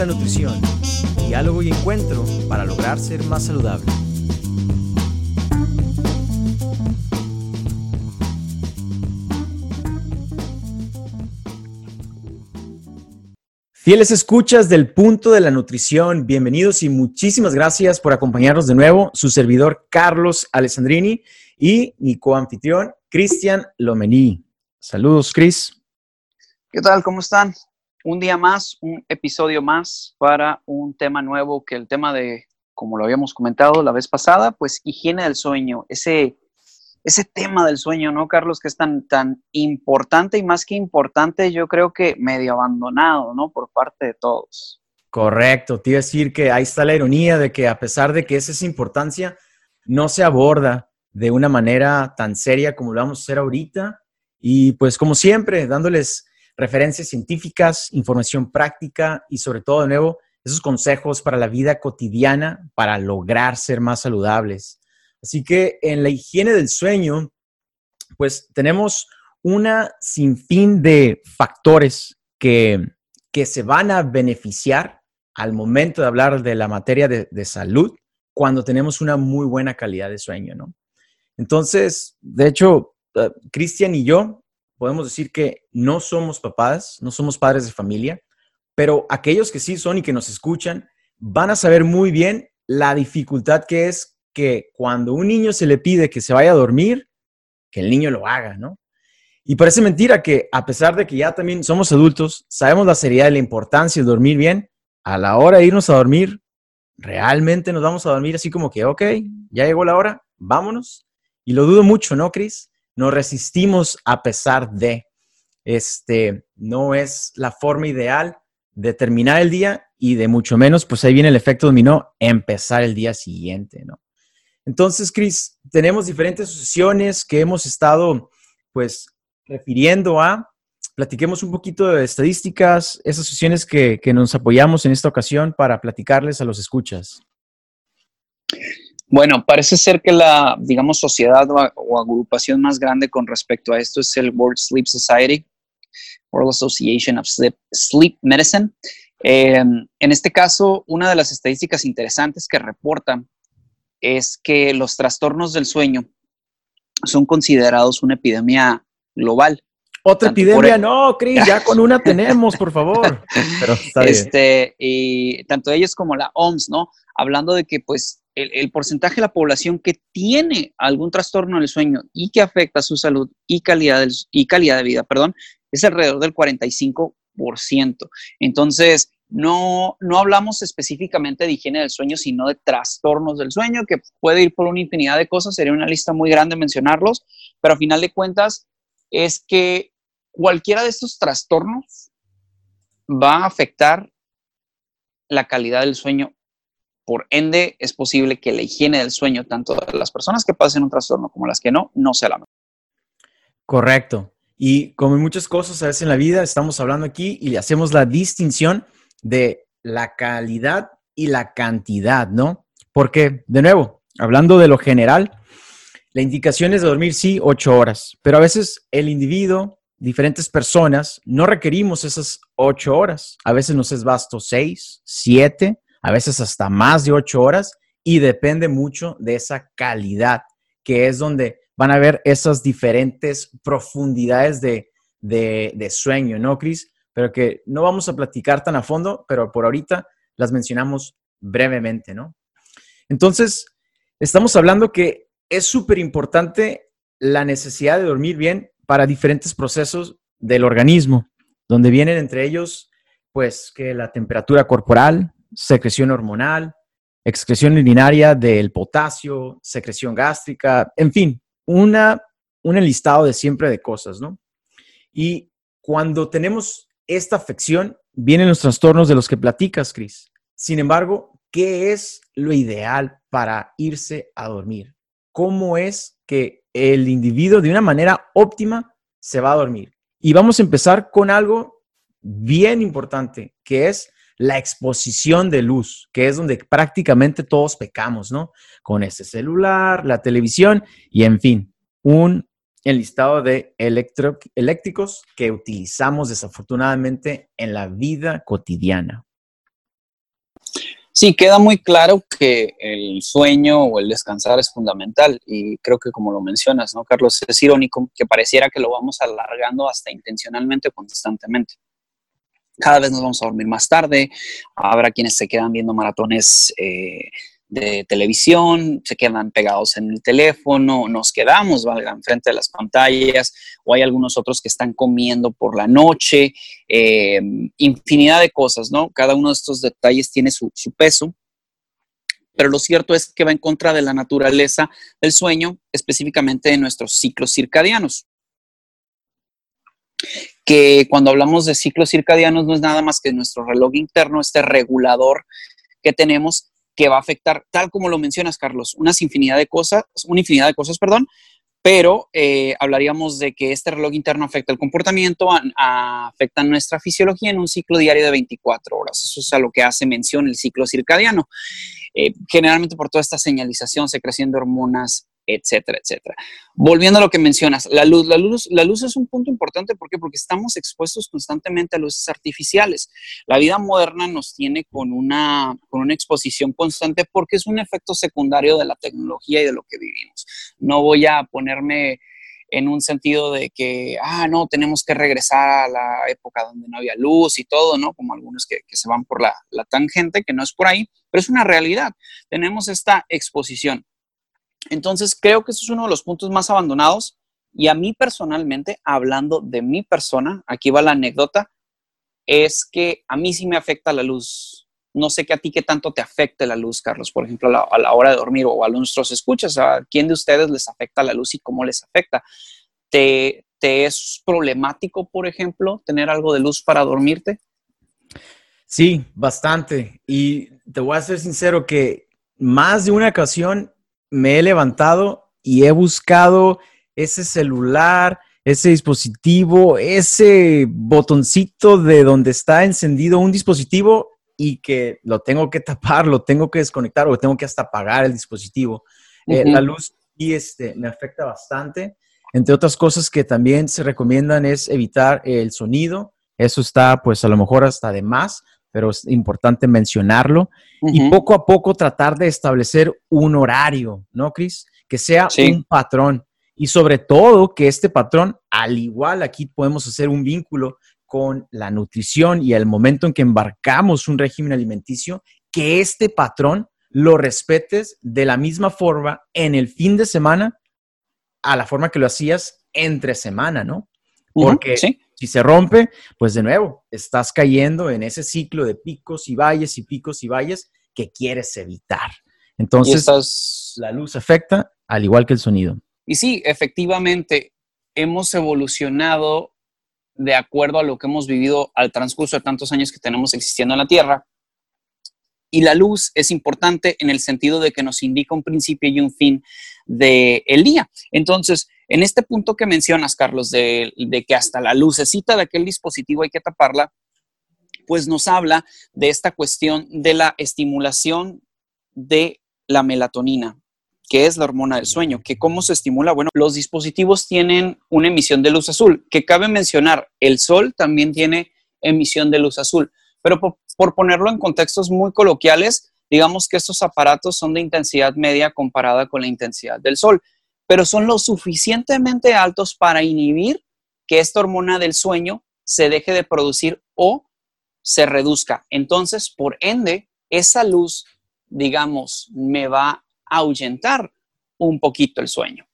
la nutrición, diálogo y encuentro para lograr ser más saludable. Fieles escuchas del punto de la nutrición, bienvenidos y muchísimas gracias por acompañarnos de nuevo. Su servidor Carlos Alessandrini y mi coanfitrión Cristian Lomení. Saludos, Cris. ¿Qué tal? ¿Cómo están? Un día más, un episodio más para un tema nuevo que el tema de, como lo habíamos comentado la vez pasada, pues higiene del sueño, ese, ese tema del sueño, ¿no, Carlos? Que es tan, tan importante y más que importante, yo creo que medio abandonado, ¿no? Por parte de todos. Correcto, te iba a decir que ahí está la ironía de que a pesar de que esa es importancia, no se aborda de una manera tan seria como lo vamos a hacer ahorita. Y pues como siempre, dándoles referencias científicas, información práctica y sobre todo, de nuevo, esos consejos para la vida cotidiana para lograr ser más saludables. Así que en la higiene del sueño, pues tenemos una sinfín de factores que, que se van a beneficiar al momento de hablar de la materia de, de salud cuando tenemos una muy buena calidad de sueño, ¿no? Entonces, de hecho, uh, Cristian y yo podemos decir que no somos papás, no somos padres de familia, pero aquellos que sí son y que nos escuchan van a saber muy bien la dificultad que es que cuando un niño se le pide que se vaya a dormir, que el niño lo haga, ¿no? Y parece mentira que a pesar de que ya también somos adultos, sabemos la seriedad y la importancia de dormir bien, a la hora de irnos a dormir, realmente nos vamos a dormir así como que, ok, ya llegó la hora, vámonos. Y lo dudo mucho, ¿no, Cris? Nos resistimos a pesar de. Este no es la forma ideal de terminar el día y de mucho menos, pues ahí viene el efecto dominó, empezar el día siguiente, ¿no? Entonces, Cris, tenemos diferentes sesiones que hemos estado, pues, refiriendo a. Platiquemos un poquito de estadísticas, esas sesiones que, que nos apoyamos en esta ocasión para platicarles a los escuchas. Bueno, parece ser que la, digamos, sociedad o, agrupación más grande con respecto a esto es el World Sleep Society, World Association of Sleep, Medicine. Eh, en este caso, una de las estadísticas interesantes que reportan es que los trastornos del sueño son considerados una epidemia global. Otra epidemia, no, Cris, ya con una tenemos, por favor. Pero este, y tanto ellos como la OMS, ¿no? Hablando de que, pues, el, porcentaje de la población que tiene algún trastorno del sueño y que afecta su salud y calidad, y calidad de vida, perdón, es alrededor del 45%. Entonces, no, no hablamos específicamente de higiene del sueño, sino de trastornos del sueño, que puede ir por una infinidad de cosas, sería una lista muy grande mencionarlos, pero a final de cuentas es que cualquiera de estos trastornos va a afectar la calidad del sueño por ende, es posible que la higiene del sueño, tanto de las personas que pasen un trastorno como las que no, no sea la mejor. Correcto. Y como en muchas cosas a veces en la vida, estamos hablando aquí y hacemos la distinción de la calidad y la cantidad, ¿no? Porque, de nuevo, hablando de lo general, la indicación es de dormir, sí, ocho horas, pero a veces el individuo, diferentes personas, no requerimos esas ocho horas. A veces nos es basto seis, siete, a veces hasta más de ocho horas y depende mucho de esa calidad, que es donde van a ver esas diferentes profundidades de, sueño, ¿no, Cris? Pero que no vamos a platicar tan a fondo, pero por ahorita las mencionamos brevemente, ¿no? Entonces, estamos hablando que es súper importante la necesidad de dormir bien para diferentes procesos del organismo, donde vienen entre ellos, pues, que la temperatura corporal, secreción hormonal, excreción urinaria del potasio, secreción gástrica, en fin, una, un enlistado de siempre de cosas, ¿no? Y cuando tenemos esta afección, vienen los trastornos de los que platicas, Cris. Sin embargo, ¿qué es lo ideal para irse a dormir? ¿Cómo es que el individuo de una manera óptima se va a dormir? Y vamos a empezar con algo bien importante, que es la exposición de luz, que es donde prácticamente todos pecamos, ¿no? Con ese celular, la televisión y, en fin, un listado de eléctricos que utilizamos desafortunadamente en la vida cotidiana. Sí, queda muy claro que el sueño o el descansar es fundamental y creo que como lo mencionas, ¿no, Carlos? Es irónico que pareciera que lo vamos alargando hasta intencionalmente constantemente. Cada vez nos vamos a dormir más tarde, habrá quienes se quedan viendo maratones eh, de televisión, se quedan pegados en el teléfono, nos quedamos, valga, frente de las pantallas, o hay algunos otros que están comiendo por la noche, eh, infinidad de cosas, ¿no? Cada uno de estos detalles tiene su, su peso, pero lo cierto es que va en contra de la naturaleza del sueño, específicamente de nuestros ciclos circadianos. Que cuando hablamos de ciclos circadianos no es nada más que nuestro reloj interno, este regulador que tenemos que va a afectar, tal como lo mencionas, Carlos, unas infinidad de cosas, una infinidad de cosas, perdón, pero eh, hablaríamos de que este reloj interno afecta el comportamiento, afecta nuestra fisiología en un ciclo diario de 24 horas. Eso es a lo que hace mención el ciclo circadiano. Eh, generalmente por toda esta señalización, secreción de hormonas, etcétera, etcétera. Volviendo a lo que mencionas, la luz, la luz, la luz es un punto importante, ¿por qué? Porque estamos expuestos constantemente a luces artificiales. La vida moderna nos tiene con una, con una exposición constante porque es un efecto secundario de la tecnología y de lo que vivimos. No voy a ponerme en un sentido de que, ah, no, tenemos que regresar a la época donde no había luz y todo, ¿no? Como algunos que, que se van por la, la tangente, que no es por ahí, pero es una realidad. Tenemos esta exposición. Entonces, creo que eso es uno de los puntos más abandonados. Y a mí personalmente, hablando de mi persona, aquí va la anécdota, es que a mí sí me afecta la luz. No sé que a ti qué tanto te afecte la luz, Carlos, por ejemplo, a la, hora de dormir o a nuestros escuchas. ¿A quién de ustedes les afecta la luz y cómo les afecta? ¿Te, ¿Te es problemático, por ejemplo, tener algo de luz para dormirte? Sí, bastante. Y te voy a ser sincero que más de una ocasión me he levantado y he buscado ese celular, ese dispositivo, ese botoncito de donde está encendido un dispositivo y que lo tengo que tapar, lo tengo que desconectar o tengo que hasta apagar el dispositivo. Eh, la luz y este, me afecta bastante. Entre otras cosas que también se recomiendan es evitar el sonido. Eso está pues a lo mejor hasta de más, pero es importante mencionarlo. Y poco a poco tratar de establecer un horario, ¿no, Cris? Que sea un patrón. Y sobre todo que este patrón, al igual aquí podemos hacer un vínculo con la nutrición y el momento en que embarcamos un régimen alimenticio, que este patrón lo respetes de la misma forma en el fin de semana a la forma que lo hacías entre semana, ¿no? Porque si se rompe, pues de nuevo, estás cayendo en ese ciclo de picos y valles y picos y valles que quieres evitar. Entonces, la luz afecta al igual que el sonido. Y sí, efectivamente, hemos evolucionado de acuerdo a lo que hemos vivido al transcurso de tantos años que tenemos existiendo en la Tierra. Y la luz es importante en el sentido de que nos indica un principio y un fin del el día. Entonces, en este punto que mencionas, Carlos, de, que hasta la lucecita de aquel dispositivo hay que taparla, pues nos habla de esta cuestión de la estimulación de la melatonina, que es la hormona del sueño, que cómo se estimula. Bueno, los dispositivos tienen una emisión de luz azul, que cabe mencionar, el sol también tiene emisión de luz azul, pero por, por ponerlo en contextos muy coloquiales, digamos que estos aparatos son de intensidad media comparada con la intensidad del sol pero son lo suficientemente altos para inhibir que esta hormona del sueño se deje de producir o se reduzca. Entonces, por ende, esa luz, digamos, me va a ahuyentar un poquito el sueño.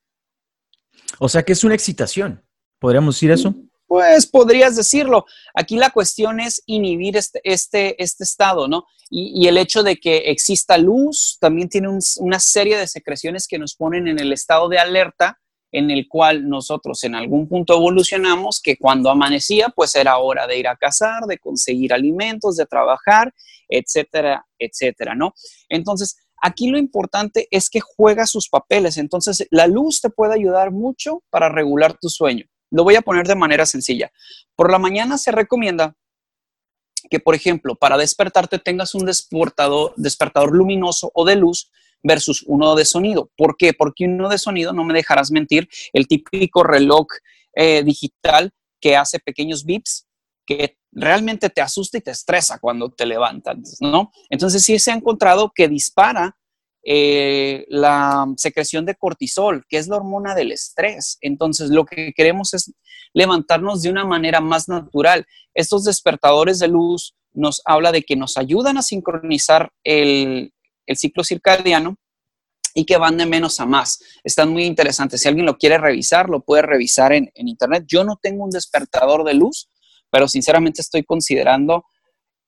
O sea que es una excitación. ¿Podríamos decir eso? Pues podrías decirlo. Aquí la cuestión es inhibir este, este, este estado, ¿no? Y, el hecho de que exista luz también tiene una serie de secreciones que nos ponen en el estado de alerta en el cual nosotros en algún punto evolucionamos, que cuando amanecía, pues era hora de ir a cazar, de conseguir alimentos, de trabajar, etcétera, etcétera, ¿no? Entonces, aquí lo importante es que juega sus papeles. Entonces, la luz te puede ayudar mucho para regular tu sueño. Lo voy a poner de manera sencilla. Por la mañana se recomienda que, por ejemplo, para despertarte tengas un despertador, despertador luminoso o de luz versus uno de sonido. ¿Por qué? Porque uno de sonido, no me dejarás mentir, el típico reloj eh, digital que hace pequeños bips, que realmente te asusta y te estresa cuando te levantas, ¿no? Entonces sí se ha encontrado que dispara eh, la secreción de cortisol, que es la hormona del estrés. Entonces lo que queremos es levantarnos de una manera más natural. Estos despertadores de luz nos habla de que nos ayudan a sincronizar el, ciclo circadiano y que van de menos a más. Están muy interesantes. Si alguien lo quiere revisar, lo puede revisar en, en internet. Yo no tengo un despertador de luz, pero sinceramente estoy considerando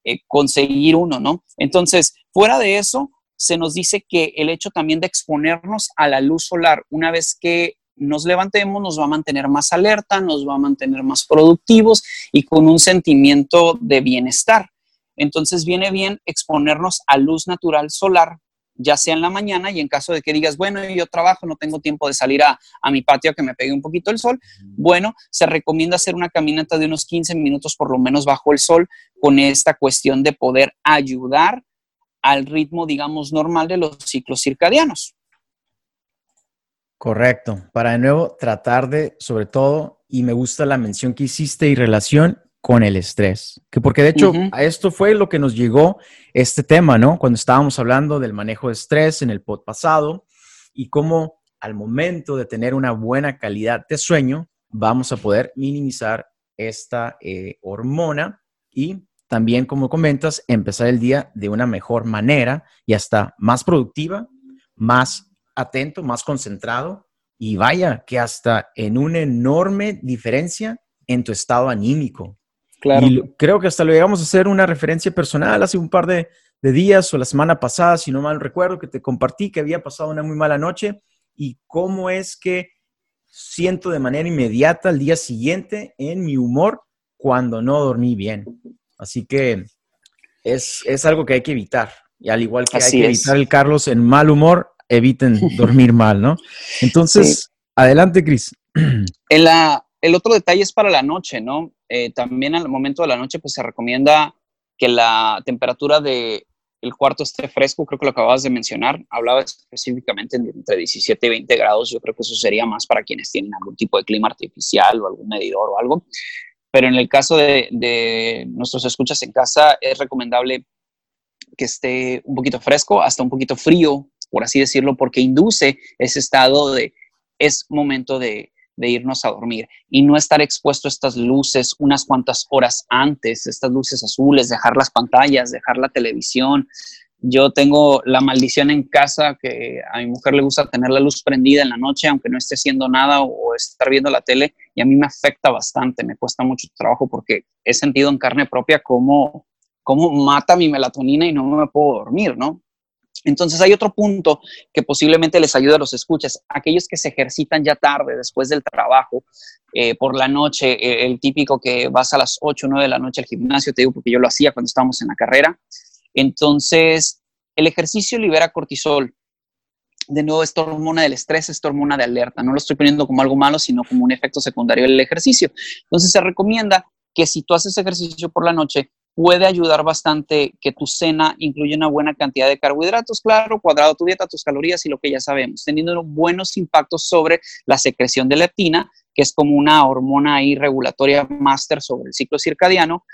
eh, conseguir uno, ¿no? Entonces, fuera de eso, se nos dice que el hecho también de exponernos a la luz solar, una vez que nos levantemos, nos va a mantener más alerta, nos va a mantener más productivos y con un sentimiento de bienestar. Entonces viene bien exponernos a luz natural solar ya sea en la mañana y en caso de que digas, bueno, yo trabajo, no tengo tiempo de salir a, mi patio a que me pegue un poquito el sol, bueno, se recomienda hacer una caminata de unos 15 minutos por lo menos bajo el sol con esta cuestión de poder ayudar al ritmo, digamos, normal de los ciclos circadianos. Correcto. Para de nuevo tratar de, sobre todo, y me gusta la mención que hiciste y relación con el estrés. Que porque de hecho a esto fue lo que nos llegó este tema, ¿no? Cuando estábamos hablando del manejo de estrés en el pod pasado y cómo al momento de tener una buena calidad de sueño vamos a poder minimizar esta eh, hormona y también, como comentas, empezar el día de una mejor manera y hasta más productiva, más atento, más concentrado y vaya que hasta en una enorme diferencia en tu estado anímico. Y creo que hasta lo llegamos a hacer una referencia personal hace un par de, días o la semana pasada, si no mal recuerdo, que te compartí que había pasado una muy mala noche y cómo es que siento de manera inmediata al día siguiente en mi humor cuando no dormí bien. Así que es, algo que hay que evitar. Y al igual que hay que evitar el Carlos en mal humor, eviten dormir mal, ¿no? Entonces, adelante, Cris. En la, el otro detalle es para la noche, ¿no? Eh, también al momento de la noche, pues se recomienda que la temperatura del el cuarto esté fresco, creo que lo acababas de mencionar, hablaba específicamente de entre 17 y 20 grados, yo creo que eso sería más para quienes tienen algún tipo de clima artificial o algún medidor o algo, pero en el caso de, de nuestros escuchas en casa es recomendable que esté un poquito fresco, hasta un poquito frío, por así decirlo, porque induce ese estado de es momento de, de irnos a dormir y no estar expuesto a estas luces unas cuantas horas antes, estas luces azules, dejar las pantallas, dejar la televisión. Yo tengo la maldición en casa que a mi mujer le gusta tener la luz prendida en la noche, aunque no esté haciendo nada o estar viendo la tele, y a mí me afecta bastante, me cuesta mucho trabajo porque he sentido en carne propia cómo, cómo mata mi melatonina y no me puedo dormir, ¿no? Entonces hay otro punto que posiblemente les ayude a los escuchas, aquellos que se ejercitan ya tarde, después del trabajo, eh, por la noche, eh, el típico que vas a las 8 o 9 de la noche al gimnasio, te digo porque yo lo hacía cuando estábamos en la carrera. Entonces, el ejercicio libera cortisol. De nuevo, esta hormona del estrés, esta hormona de alerta. No lo estoy poniendo como algo malo, sino como un efecto secundario del ejercicio. Entonces, se recomienda que si tú haces ejercicio por la noche, puede ayudar bastante que tu cena incluya una buena cantidad de carbohidratos, claro, cuadrado tu dieta, tus calorías y lo que ya sabemos, teniendo buenos impactos sobre la secreción de leptina, que es como una hormona ahí regulatoria máster sobre el ciclo circadiano.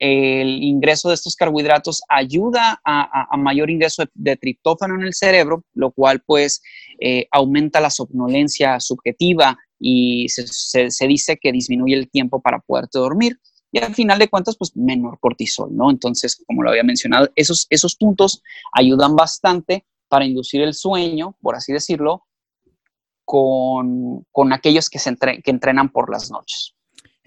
El ingreso de estos carbohidratos ayuda a, mayor ingreso de, triptófano en el cerebro, lo cual pues eh, aumenta la somnolencia subjetiva y se dice que disminuye el tiempo para poderte dormir y al final de cuentas, pues menor cortisol, ¿no? Entonces, como lo había mencionado, esos, esos puntos ayudan bastante para inducir el sueño, por así decirlo, con, aquellos que, se que entrenan por las noches.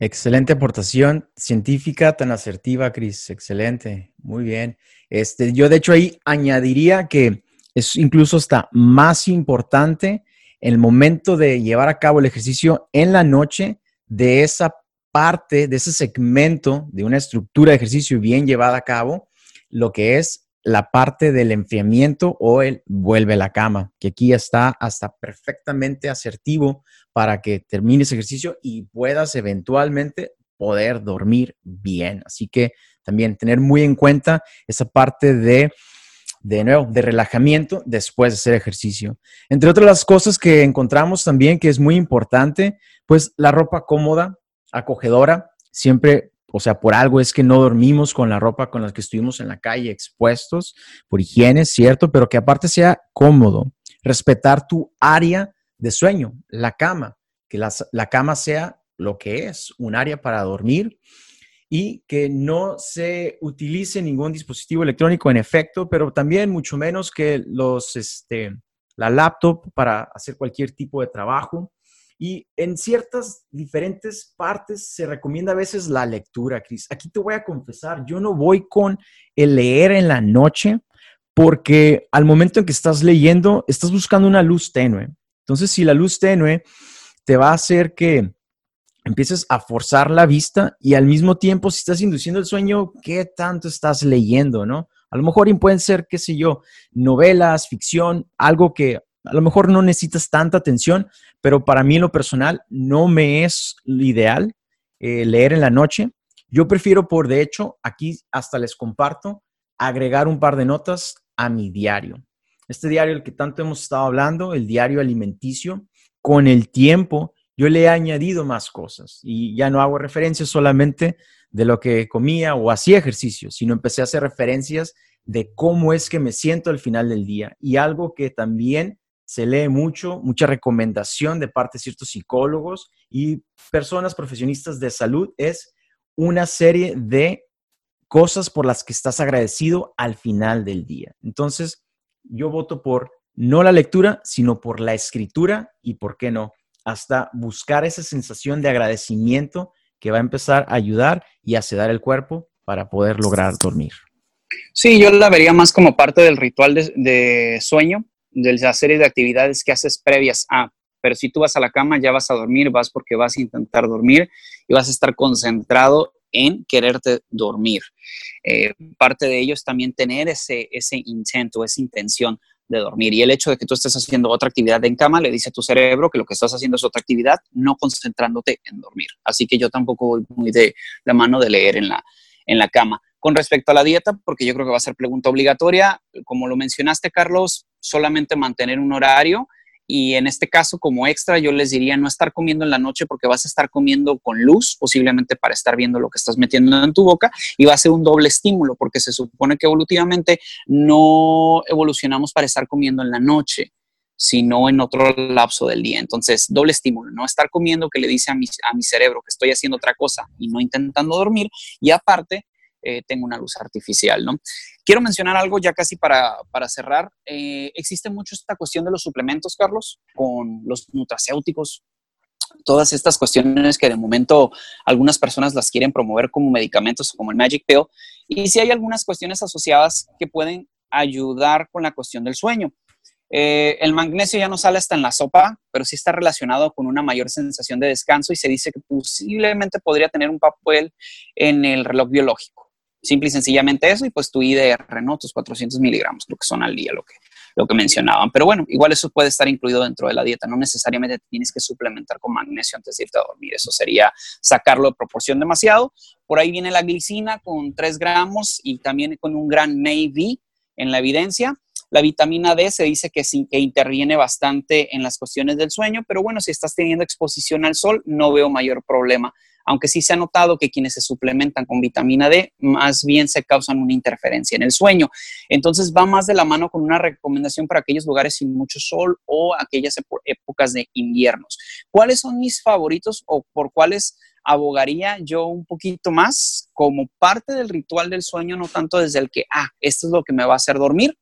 Excelente aportación científica tan asertiva, Cris. Excelente. Muy bien. Este, yo de hecho ahí añadiría que es incluso hasta más importante el momento de llevar a cabo el ejercicio en la noche de esa parte de ese segmento de una estructura de ejercicio bien llevada a cabo, lo que es la parte del enfriamiento o el vuelve a la cama, que aquí está hasta perfectamente asertivo para que termines ejercicio y puedas eventualmente poder dormir bien. Así que también tener muy en cuenta esa parte de, de nuevo, de relajamiento después de hacer ejercicio. Entre otras las cosas que encontramos también que es muy importante, pues la ropa cómoda, acogedora, siempre o sea, por algo es que no dormimos con la ropa con la que estuvimos en la calle expuestos, por higiene, cierto, pero que aparte sea cómodo. Respetar tu área de sueño, la cama, que la, la cama sea lo que es, un área para dormir y que no se utilice ningún dispositivo electrónico en efecto, pero también mucho menos que los, este, la laptop para hacer cualquier tipo de trabajo. Y en ciertas diferentes partes se recomienda a veces la lectura, Cris. Aquí te voy a confesar, yo no voy con el leer en la noche porque al momento en que estás leyendo, estás buscando una luz tenue. Entonces, si la luz tenue te va a hacer que empieces a forzar la vista y al mismo tiempo, si estás induciendo el sueño, ¿qué tanto estás leyendo, no? A lo mejor pueden ser, qué sé yo, novelas, ficción, algo que a lo mejor no necesitas tanta atención, pero para mí lo personal no me es ideal eh, leer en la noche. Yo prefiero, por de hecho, aquí hasta les comparto, agregar un par de notas a mi diario. Este diario, el que tanto hemos estado hablando, el diario alimenticio, con el tiempo yo le he añadido más cosas y ya no hago referencias solamente de lo que comía o hacía ejercicio, sino empecé a hacer referencias de cómo es que me siento al final del día. Y algo que también se lee mucho, mucha recomendación de parte de ciertos psicólogos y personas profesionistas de salud es una serie de cosas por las que estás agradecido al final del día. Entonces, yo voto por no la lectura, sino por la escritura y, ¿por qué no? hasta buscar esa sensación de agradecimiento que va a empezar a ayudar y a sedar el cuerpo para poder lograr dormir. Sí, yo la vería más como parte del ritual de, sueño, de la serie de actividades que haces previas a, pero si tú vas a la cama ya vas a dormir, vas porque vas a intentar dormir y vas a estar concentrado en quererte dormir. Eh, parte de ello es también tener ese, ese intento, esa intención de dormir. Y el hecho de que tú estés haciendo otra actividad en cama le dice a tu cerebro que lo que estás haciendo es otra actividad, no concentrándote en dormir. Así que yo tampoco voy muy de la mano de leer en la, en la cama. Con respecto a la dieta, porque yo creo que va a ser pregunta obligatoria, como lo mencionaste, Carlos, solamente mantener un horario y en este caso, como extra, yo les diría no estar comiendo en la noche porque vas a estar comiendo con luz, posiblemente para estar viendo lo que estás metiendo en tu boca, y va a ser un doble estímulo porque se supone que evolutivamente no evolucionamos para estar comiendo en la noche sino en otro lapso del día. Entonces, doble estímulo, no estar comiendo que le dice a mi, a mi cerebro que estoy haciendo otra cosa y no intentando dormir, y aparte, eh, tengo una luz artificial, ¿no? Quiero mencionar algo ya casi para, cerrar. Eh, existe mucho esta cuestión de los suplementos, Carlos, con los nutracéuticos, todas estas cuestiones que de momento algunas personas las quieren promover como medicamentos, como el Magic Pill, y si hay algunas cuestiones asociadas que pueden ayudar con la cuestión del sueño. Eh, el magnesio ya no sale hasta en la sopa, pero sí está relacionado con una mayor sensación de descanso y se dice que posiblemente podría tener un papel en el reloj biológico. Simple y sencillamente eso, y pues tu IDR, ¿no? Tus 400 miligramos, lo que son al día, lo que, lo que mencionaban. Pero bueno, igual eso puede estar incluido dentro de la dieta, no necesariamente tienes que suplementar con magnesio antes de irte a dormir, eso sería sacarlo de proporción demasiado. Por ahí viene la glicina con 3 gramos y también con un gran maybe en la evidencia. La vitamina D se dice que, que interviene bastante en las cuestiones del sueño, pero bueno, si estás teniendo exposición al sol, no veo mayor problema aunque sí se ha notado que quienes se suplementan con vitamina D más bien se causan una interferencia en el sueño. Entonces va más de la mano con una recomendación para aquellos lugares sin mucho sol o aquellas épocas de inviernos. ¿Cuáles son mis favoritos o por cuáles abogaría yo un poquito más como parte del ritual del sueño, no tanto desde el que, ah, esto es lo que me va a hacer dormir,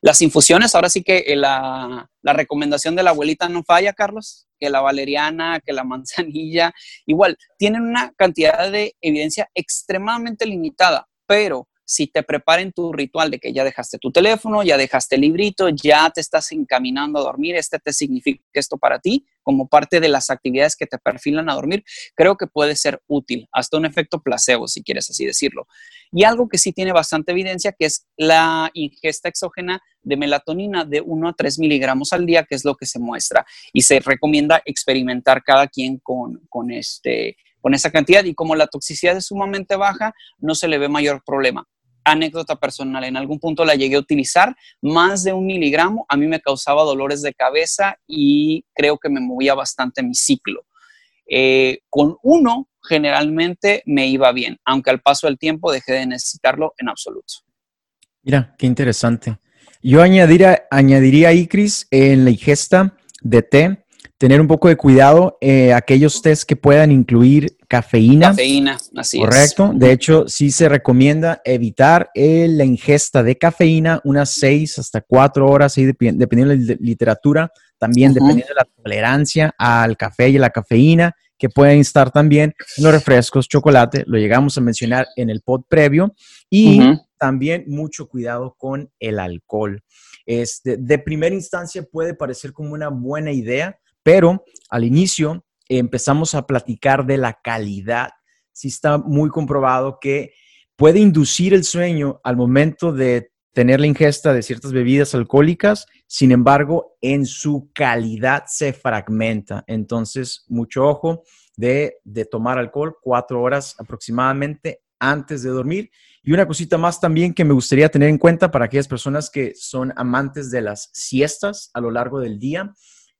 las infusiones, ahora sí que eh, la, la, recomendación de la abuelita no falla, Carlos, que la valeriana, que la manzanilla, igual, tienen una cantidad de evidencia extremadamente limitada, pero si te preparen tu ritual de que ya dejaste tu teléfono, ya dejaste el librito, ya te estás encaminando a dormir, este te significa esto para ti, como parte de las actividades que te perfilan a dormir, creo que puede ser útil, hasta un efecto placebo, si quieres así decirlo. Y algo que sí tiene bastante evidencia, que es la ingesta exógena de melatonina de 1 a 3 miligramos al día, que es lo que se muestra. Y se recomienda experimentar cada quien con, con este con esa cantidad y como la toxicidad es sumamente baja, no se le ve mayor problema anécdota personal, en algún punto la llegué a utilizar, más de un miligramo, a mí me causaba dolores de cabeza y creo que me movía bastante mi ciclo. Eh, con uno generalmente me iba bien, aunque al paso del tiempo dejé de necesitarlo en absoluto. Mira, qué interesante. Yo añadiría, añadiría ahí, Cris, en la ingesta de té, tener un poco de cuidado, eh, aquellos tés que puedan incluir cafeína. Cafeína, así Correcto. De hecho, sí se recomienda evitar eh, la ingesta de cafeína unas seis hasta cuatro horas, dependiendo de la literatura, también dependiendo de la tolerancia al café y a la cafeína que pueden estar también los refrescos, chocolate, lo llegamos a mencionar en el pod previo, y también mucho cuidado con el alcohol. Este, de primera instancia puede parecer como una buena idea, pero al inicio empezamos a platicar de la calidad. Sí está muy comprobado que puede inducir el sueño al momento de tener la ingesta de ciertas bebidas alcohólicas, sin embargo, en su calidad se fragmenta. Entonces, mucho ojo de, de tomar alcohol cuatro horas aproximadamente antes de dormir. Y una cosita más también que me gustaría tener en cuenta para aquellas personas que son amantes de las siestas a lo largo del día.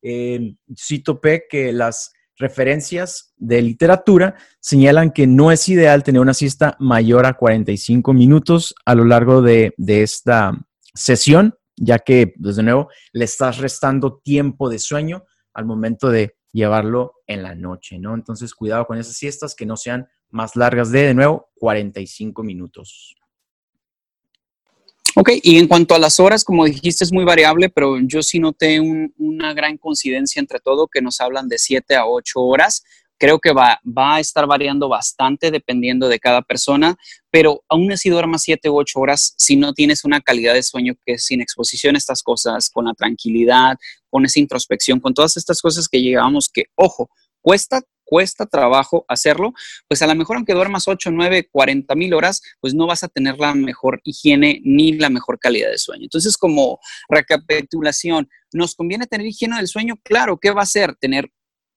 Eh, sí topé que las referencias de literatura señalan que no es ideal tener una siesta mayor a 45 minutos a lo largo de, esta sesión, ya que, desde nuevo, le estás restando tiempo de sueño al momento de llevarlo en la noche, ¿no? Entonces, cuidado con esas siestas que no sean más largas de, de nuevo, 45 minutos. Ok, y en cuanto a las horas, como dijiste, es muy variable, pero yo sí noté una gran coincidencia entre todo, que nos hablan de 7 a 8 horas. Creo que va, va a estar variando bastante dependiendo de cada persona, pero aún así duermas 7 u 8 horas si no tienes una calidad de sueño que sin exposición a estas cosas, con la tranquilidad, con esa introspección, con todas estas cosas que llegamos que, ojo, cuesta cuesta trabajo hacerlo, pues a lo mejor aunque duermas 8, 9, 40 mil horas, pues no vas a tener la mejor higiene ni la mejor calidad de sueño. Entonces, como recapitulación, ¿nos conviene tener higiene del sueño? Claro, ¿qué va a ser? Tener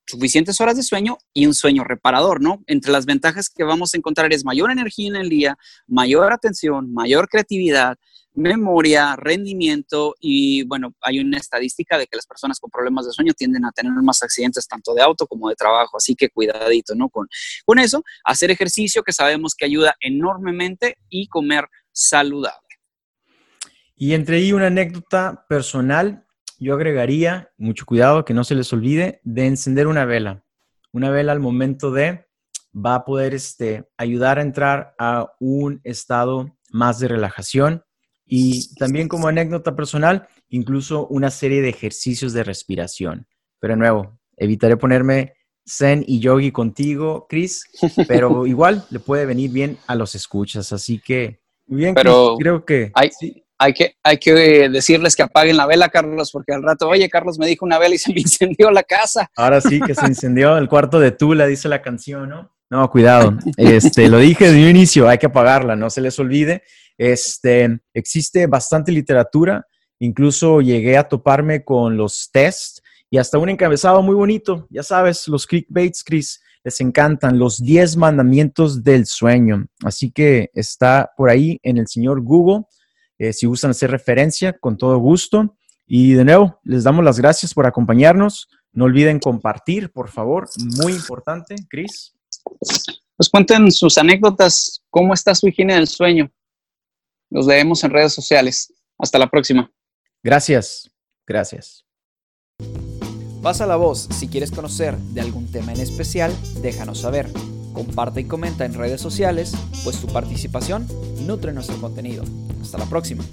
suficientes horas de sueño y un sueño reparador, ¿no? Entre las ventajas que vamos a encontrar es mayor energía en el día, mayor atención, mayor creatividad, memoria, rendimiento y bueno, hay una estadística de que las personas con problemas de sueño tienden a tener más accidentes tanto de auto como de trabajo, así que cuidadito, ¿no? Con, con eso, hacer ejercicio que sabemos que ayuda enormemente y comer saludable. Y entre ahí una anécdota personal, yo agregaría, mucho cuidado, que no se les olvide, de encender una vela. Una vela al momento de va a poder este, ayudar a entrar a un estado más de relajación y también como anécdota personal, incluso una serie de ejercicios de respiración. Pero de nuevo, evitaré ponerme zen y yogi contigo, Chris, pero igual le puede venir bien a los escuchas. Así que, muy bien, pero creo que... Hay, hay, que... hay que decirles que apaguen la vela, Carlos, porque al rato, oye, Carlos me dijo una vela y se me incendió la casa. Ahora sí que se incendió el cuarto de Tula, dice la canción, ¿no? No, cuidado. Este, lo dije desde un inicio, hay que apagarla, no se les olvide. Este, existe bastante literatura, incluso llegué a toparme con los tests y hasta un encabezado muy bonito. Ya sabes, los clickbaits, Chris, les encantan los 10 mandamientos del sueño. Así que está por ahí en el señor Google. Eh, si gustan hacer referencia, con todo gusto. Y de nuevo, les damos las gracias por acompañarnos. No olviden compartir, por favor. Muy importante, Chris. Pues cuenten sus anécdotas. ¿Cómo está su higiene del sueño? Nos leemos en redes sociales. Hasta la próxima. Gracias. Gracias. Pasa la voz. Si quieres conocer de algún tema en especial, déjanos saber. Comparte y comenta en redes sociales, pues tu participación nutre nuestro contenido. Hasta la próxima.